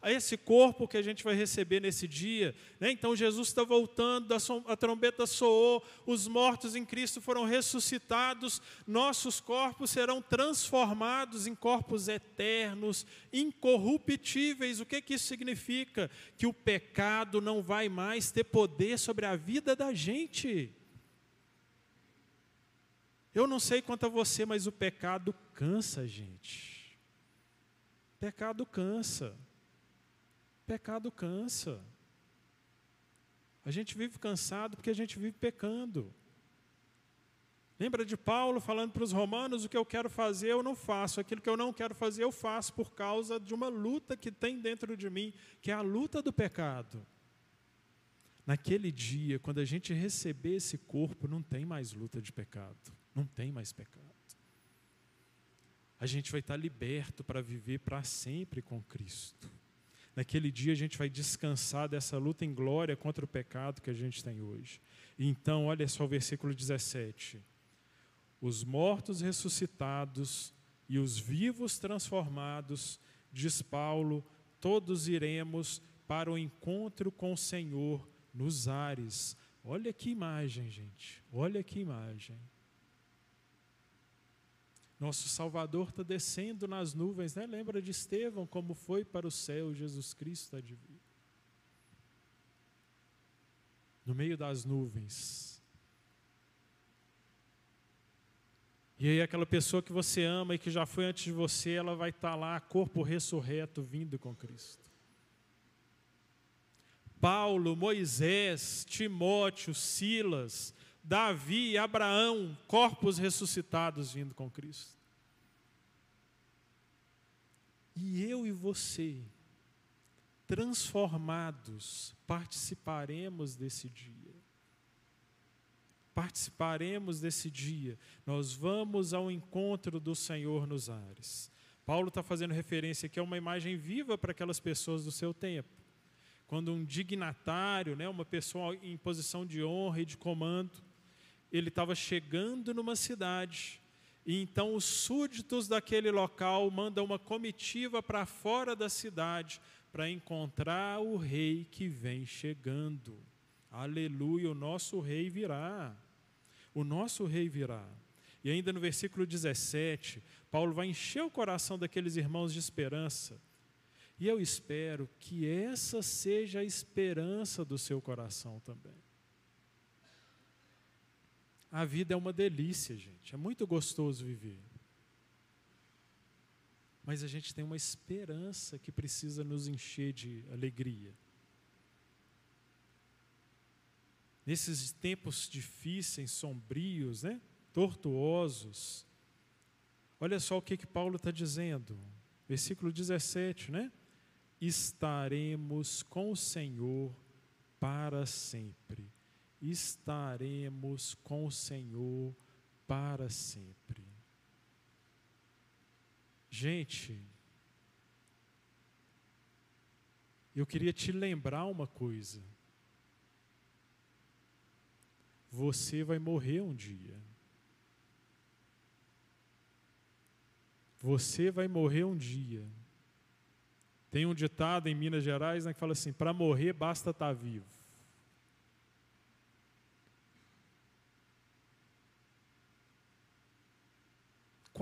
a esse corpo que a gente vai receber nesse dia. Né? Então Jesus está voltando, a trombeta soou, os mortos em Cristo foram ressuscitados, nossos corpos serão transformados em corpos eternos, incorruptíveis. O que, que isso significa? Que o pecado não vai mais ter poder sobre a vida da gente. Eu não sei quanto a você, mas o pecado cansa, gente. Pecado cansa. Pecado cansa. A gente vive cansado porque a gente vive pecando. Lembra de Paulo falando para os romanos: o que eu quero fazer eu não faço, aquilo que eu não quero fazer eu faço por causa de uma luta que tem dentro de mim, que é a luta do pecado. Naquele dia, quando a gente receber esse corpo, não tem mais luta de pecado. Não tem mais pecado. A gente vai estar liberto para viver para sempre com Cristo. Naquele dia a gente vai descansar dessa luta em glória contra o pecado que a gente tem hoje. Então, olha só o versículo 17. Os mortos ressuscitados e os vivos transformados, diz Paulo, todos iremos para o encontro com o Senhor nos ares. Olha que imagem, gente. Olha que imagem. Nosso Salvador está descendo nas nuvens, né? Lembra de Estevão, como foi para o céu, Jesus Cristo há de vir. No meio das nuvens. E aí aquela pessoa que você ama e que já foi antes de você, ela vai estar tá lá, corpo ressurreto, vindo com Cristo. Paulo, Moisés, Timóteo, Silas, Davi, Abraão, corpos ressuscitados vindo com Cristo. E eu e você, transformados, participaremos desse dia. Participaremos desse dia. Nós vamos ao encontro do Senhor nos ares. Paulo está fazendo referência aqui a uma imagem viva para aquelas pessoas do seu tempo. Quando um dignatário, né, uma pessoa em posição de honra e de comando, ele estava chegando numa cidade, e então os súditos daquele local mandam uma comitiva para fora da cidade para encontrar o rei que vem chegando. Aleluia, o nosso rei virá. O nosso rei virá. E ainda no versículo 17, Paulo vai encher o coração daqueles irmãos de esperança. E eu espero que essa seja a esperança do seu coração também. A vida é uma delícia, gente. É muito gostoso viver. Mas a gente tem uma esperança que precisa nos encher de alegria. Nesses tempos difíceis, sombrios, né? tortuosos, olha só o que, que Paulo está dizendo. Versículo 17, né? Estaremos com o Senhor para sempre estaremos com o Senhor para sempre. Gente, Eu queria te lembrar uma coisa. Você vai morrer um dia. Você vai morrer um dia. Tem um ditado em Minas Gerais né, que fala assim: para morrer basta estar tá vivo.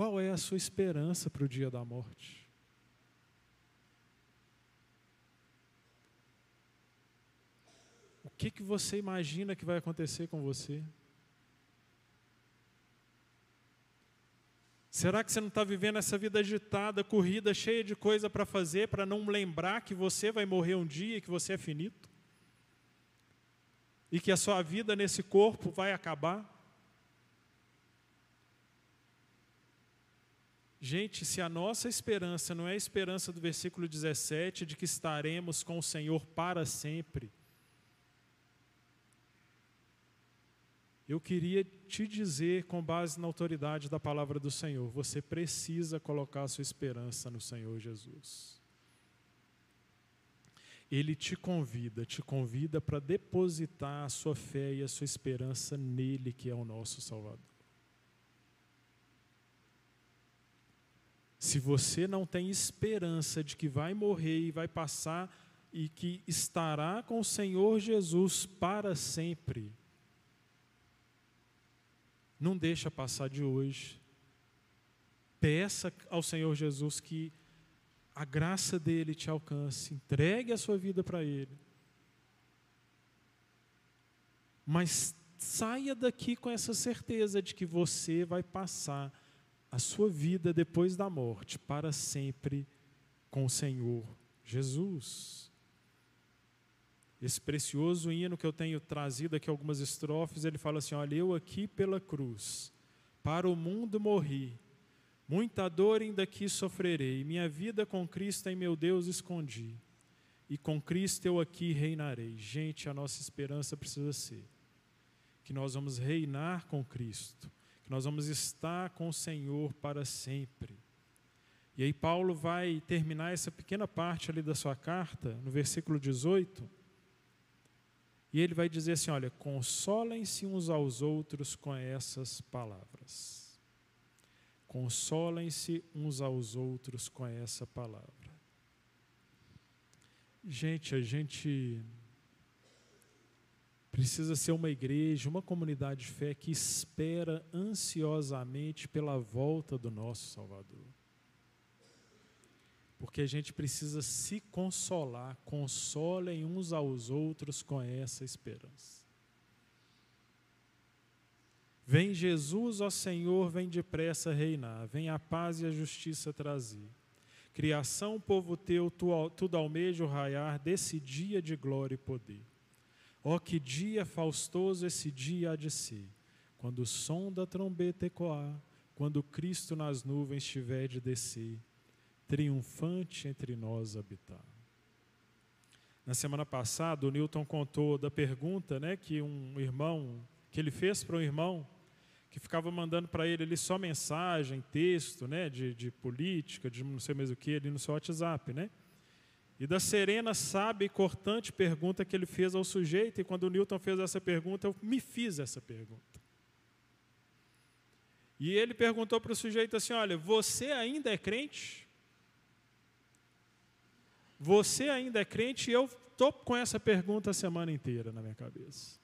Qual é a sua esperança para o dia da morte? O que, que você imagina que vai acontecer com você? Será que você não está vivendo essa vida agitada, corrida, cheia de coisa para fazer, para não lembrar que você vai morrer um dia e que você é finito? E que a sua vida nesse corpo vai acabar? Gente, se a nossa esperança não é a esperança do versículo 17, de que estaremos com o Senhor para sempre, eu queria te dizer, com base na autoridade da palavra do Senhor, você precisa colocar a sua esperança no Senhor Jesus. Ele te convida, te convida para depositar a sua fé e a sua esperança nele, que é o nosso Salvador. Se você não tem esperança de que vai morrer e vai passar e que estará com o Senhor Jesus para sempre, não deixa passar de hoje. Peça ao Senhor Jesus que a graça dele te alcance, entregue a sua vida para ele. Mas saia daqui com essa certeza de que você vai passar a sua vida depois da morte para sempre com o Senhor Jesus. Esse precioso hino que eu tenho trazido aqui algumas estrofes, ele fala assim: Olha, eu aqui pela cruz, para o mundo morri, muita dor ainda aqui sofrerei, minha vida com Cristo em meu Deus escondi, e com Cristo eu aqui reinarei. Gente, a nossa esperança precisa ser que nós vamos reinar com Cristo nós vamos estar com o Senhor para sempre. E aí Paulo vai terminar essa pequena parte ali da sua carta, no versículo 18, e ele vai dizer assim: olha, consolem-se uns aos outros com essas palavras. Consolem-se uns aos outros com essa palavra. Gente, a gente Precisa ser uma igreja, uma comunidade de fé que espera ansiosamente pela volta do nosso Salvador. Porque a gente precisa se consolar, consolem uns aos outros com essa esperança. Vem Jesus, ó Senhor, vem depressa reinar, vem a paz e a justiça trazer. Criação, povo teu, tudo almeja o raiar desse dia de glória e poder. Ó oh, que dia faustoso esse dia há de ser, quando o som da trombeta ecoar, quando Cristo nas nuvens tiver de descer, triunfante entre nós habitar. Na semana passada, o Newton contou da pergunta né, que um irmão, que ele fez para um irmão, que ficava mandando para ele ali só mensagem, texto, né, de, de política, de não sei mais o que, ali no seu WhatsApp, né? E da serena, sábia e cortante pergunta que ele fez ao sujeito, e quando Newton fez essa pergunta, eu me fiz essa pergunta. E ele perguntou para o sujeito assim: Olha, você ainda é crente? Você ainda é crente? E eu estou com essa pergunta a semana inteira na minha cabeça.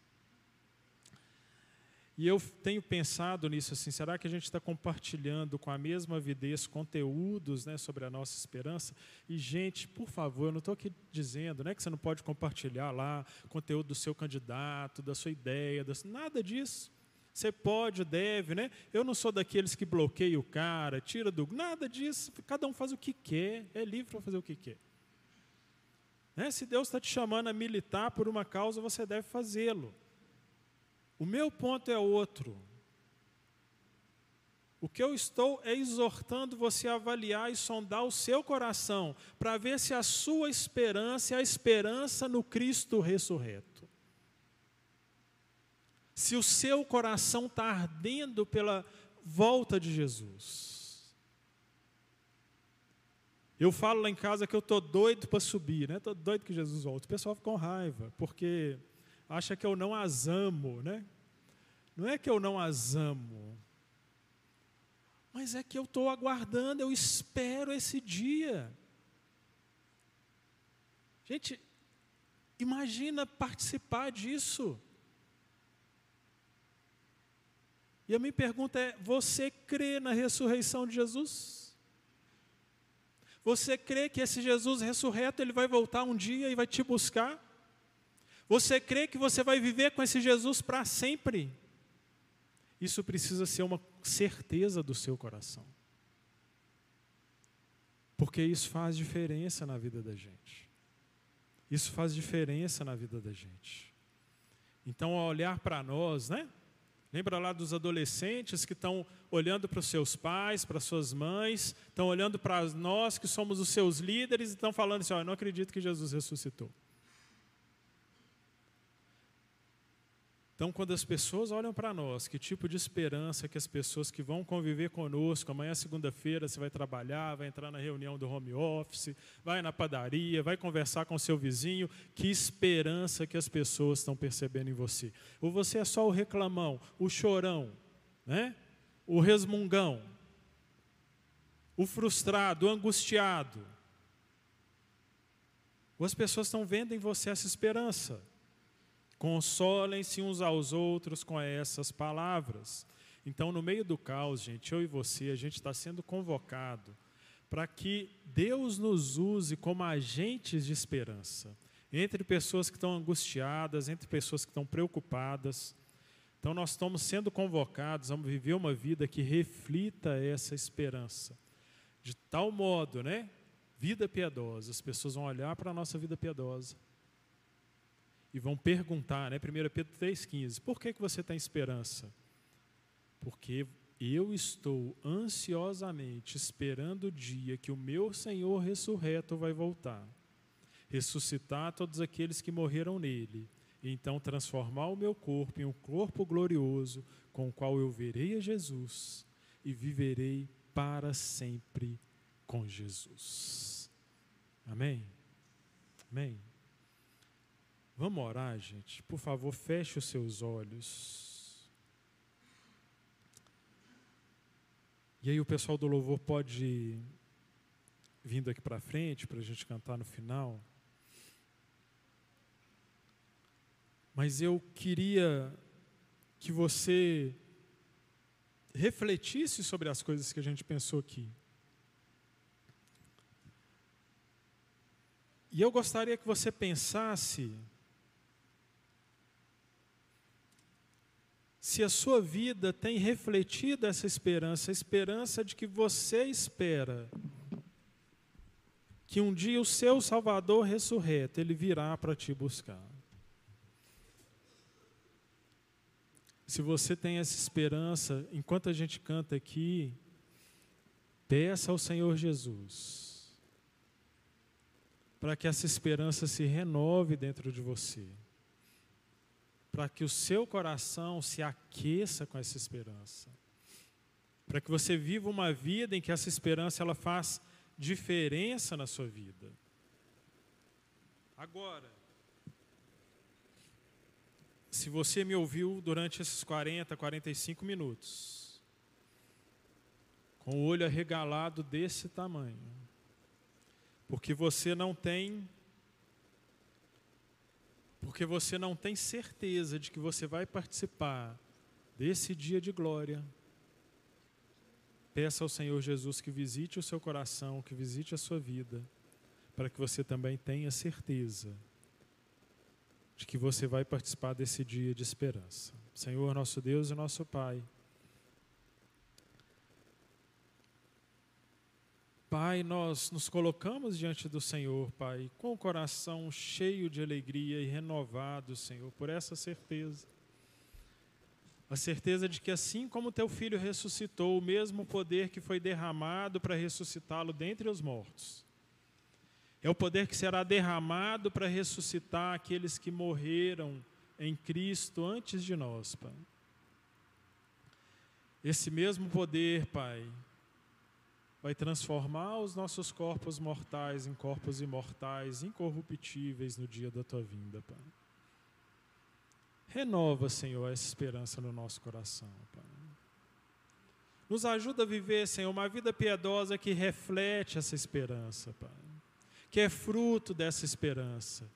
E eu tenho pensado nisso assim, será que a gente está compartilhando com a mesma avidez conteúdos né, sobre a nossa esperança? E, gente, por favor, eu não estou aqui dizendo né, que você não pode compartilhar lá conteúdo do seu candidato, da sua ideia, das, nada disso. Você pode, deve, né? Eu não sou daqueles que bloqueiam o cara, tira do. Nada disso. Cada um faz o que quer, é livre para fazer o que quer. Né? Se Deus está te chamando a militar por uma causa, você deve fazê-lo. O meu ponto é outro. O que eu estou é exortando você a avaliar e sondar o seu coração, para ver se a sua esperança é a esperança no Cristo ressurreto. Se o seu coração está ardendo pela volta de Jesus. Eu falo lá em casa que eu estou doido para subir, né? Estou doido que Jesus volte. O pessoal fica com raiva, porque acha que eu não as amo, né? Não é que eu não as amo, mas é que eu estou aguardando, eu espero esse dia. Gente, imagina participar disso. E a minha pergunta é: você crê na ressurreição de Jesus? Você crê que esse Jesus ressurreto ele vai voltar um dia e vai te buscar? Você crê que você vai viver com esse Jesus para sempre? Isso precisa ser uma certeza do seu coração. Porque isso faz diferença na vida da gente. Isso faz diferença na vida da gente. Então, ao olhar para nós, né? Lembra lá dos adolescentes que estão olhando para os seus pais, para suas mães, estão olhando para nós que somos os seus líderes e estão falando assim: oh, eu não acredito que Jesus ressuscitou. Então, quando as pessoas olham para nós, que tipo de esperança que as pessoas que vão conviver conosco, amanhã, segunda-feira, você vai trabalhar, vai entrar na reunião do home office, vai na padaria, vai conversar com seu vizinho, que esperança que as pessoas estão percebendo em você? Ou você é só o reclamão, o chorão, né? o resmungão, o frustrado, o angustiado? Ou as pessoas estão vendo em você essa esperança? Consolem-se uns aos outros com essas palavras. Então, no meio do caos, gente, eu e você, a gente está sendo convocado para que Deus nos use como agentes de esperança entre pessoas que estão angustiadas, entre pessoas que estão preocupadas. Então, nós estamos sendo convocados a viver uma vida que reflita essa esperança. De tal modo, né? Vida piedosa. As pessoas vão olhar para a nossa vida piedosa e vão perguntar, né? 1 Pedro 3,15, por que, que você tem esperança? Porque eu estou ansiosamente esperando o dia que o meu Senhor ressurreto vai voltar, ressuscitar todos aqueles que morreram nele, e então transformar o meu corpo em um corpo glorioso, com o qual eu verei a Jesus e viverei para sempre com Jesus. Amém? Amém? Vamos orar, gente? Por favor, feche os seus olhos. E aí o pessoal do louvor pode vindo aqui para frente para a gente cantar no final. Mas eu queria que você refletisse sobre as coisas que a gente pensou aqui. E eu gostaria que você pensasse se a sua vida tem refletido essa esperança, a esperança de que você espera que um dia o seu Salvador ressurreto, ele virá para te buscar. Se você tem essa esperança, enquanto a gente canta aqui, peça ao Senhor Jesus, para que essa esperança se renove dentro de você para que o seu coração se aqueça com essa esperança. Para que você viva uma vida em que essa esperança ela faz diferença na sua vida. Agora, se você me ouviu durante esses 40, 45 minutos, com o olho arregalado desse tamanho, porque você não tem porque você não tem certeza de que você vai participar desse dia de glória, peça ao Senhor Jesus que visite o seu coração, que visite a sua vida, para que você também tenha certeza de que você vai participar desse dia de esperança. Senhor, nosso Deus e nosso Pai, Pai, nós nos colocamos diante do Senhor, Pai, com o coração cheio de alegria e renovado, Senhor, por essa certeza. A certeza de que, assim como teu filho ressuscitou, o mesmo poder que foi derramado para ressuscitá-lo dentre os mortos, é o poder que será derramado para ressuscitar aqueles que morreram em Cristo antes de nós, Pai. Esse mesmo poder, Pai, vai transformar os nossos corpos mortais em corpos imortais, incorruptíveis no dia da tua vinda, Pai. Renova, Senhor, essa esperança no nosso coração, Pai. Nos ajuda a viver, Senhor, uma vida piedosa que reflete essa esperança, Pai. Que é fruto dessa esperança,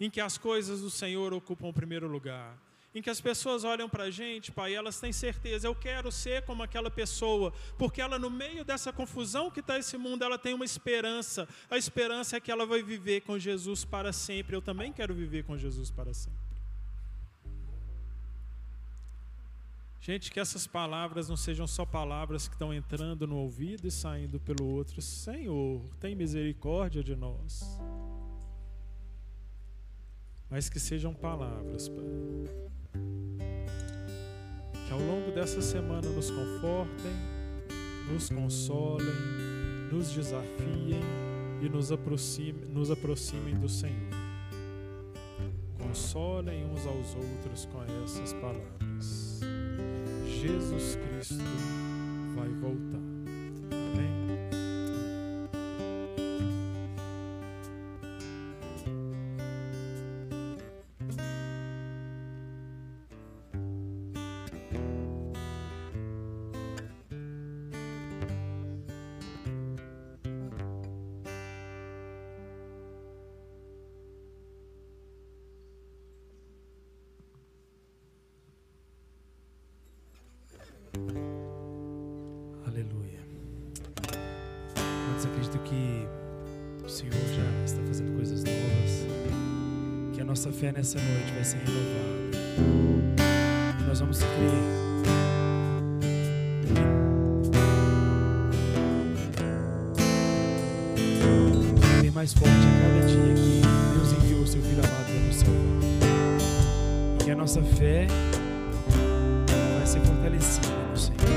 em que as coisas do Senhor ocupam o primeiro lugar em que as pessoas olham para a gente, Pai, elas têm certeza, eu quero ser como aquela pessoa, porque ela, no meio dessa confusão que está esse mundo, ela tem uma esperança. A esperança é que ela vai viver com Jesus para sempre. Eu também quero viver com Jesus para sempre. Gente, que essas palavras não sejam só palavras que estão entrando no ouvido e saindo pelo outro. Senhor, tem misericórdia de nós. Mas que sejam palavras, Pai que ao longo dessa semana nos confortem, nos consolem, nos desafiem e nos aproximem, nos aproximem do Senhor. Consolem uns aos outros com essas palavras. Jesus Cristo vai voltar. Fé nessa noite vai ser renovada. Nós vamos crer. Mais forte a cada dia que Deus enviou o seu Filho amado para nos salvar. E que a nossa fé vai ser fortalecida no Senhor.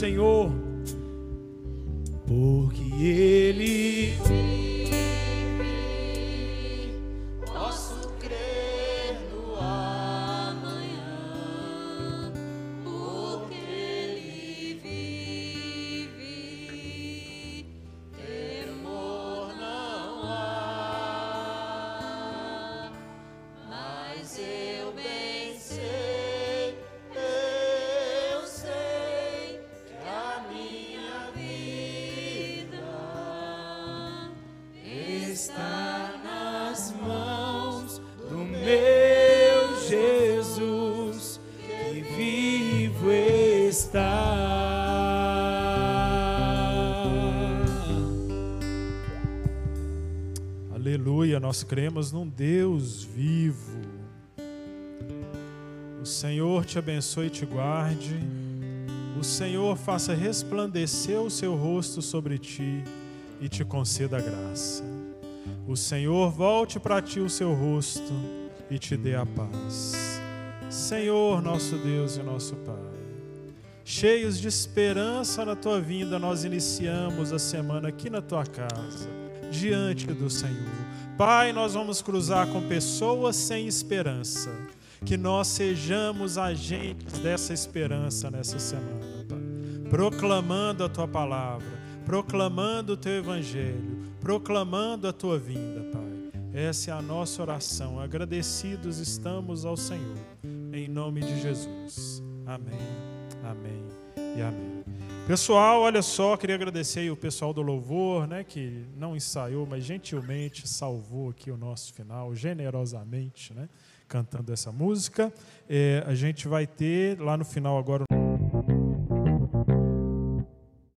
Senhor. Nós cremos num Deus vivo. O Senhor te abençoe e te guarde. O Senhor faça resplandecer o seu rosto sobre ti e te conceda graça. O Senhor volte para ti o seu rosto e te dê a paz. Senhor, nosso Deus e nosso Pai, cheios de esperança na tua vinda, nós iniciamos a semana aqui na tua casa, diante do Senhor. Pai, nós vamos cruzar com pessoas sem esperança. Que nós sejamos agentes dessa esperança nessa semana, Pai. Proclamando a tua palavra, proclamando o teu evangelho, proclamando a tua vinda, Pai. Essa é a nossa oração. Agradecidos estamos ao Senhor. Em nome de Jesus. Amém. Amém e amém. Pessoal, olha só, queria agradecer o pessoal do louvor, né, que não ensaiou, mas gentilmente salvou aqui o nosso final, generosamente, né, cantando essa música. É, a gente vai ter lá no final agora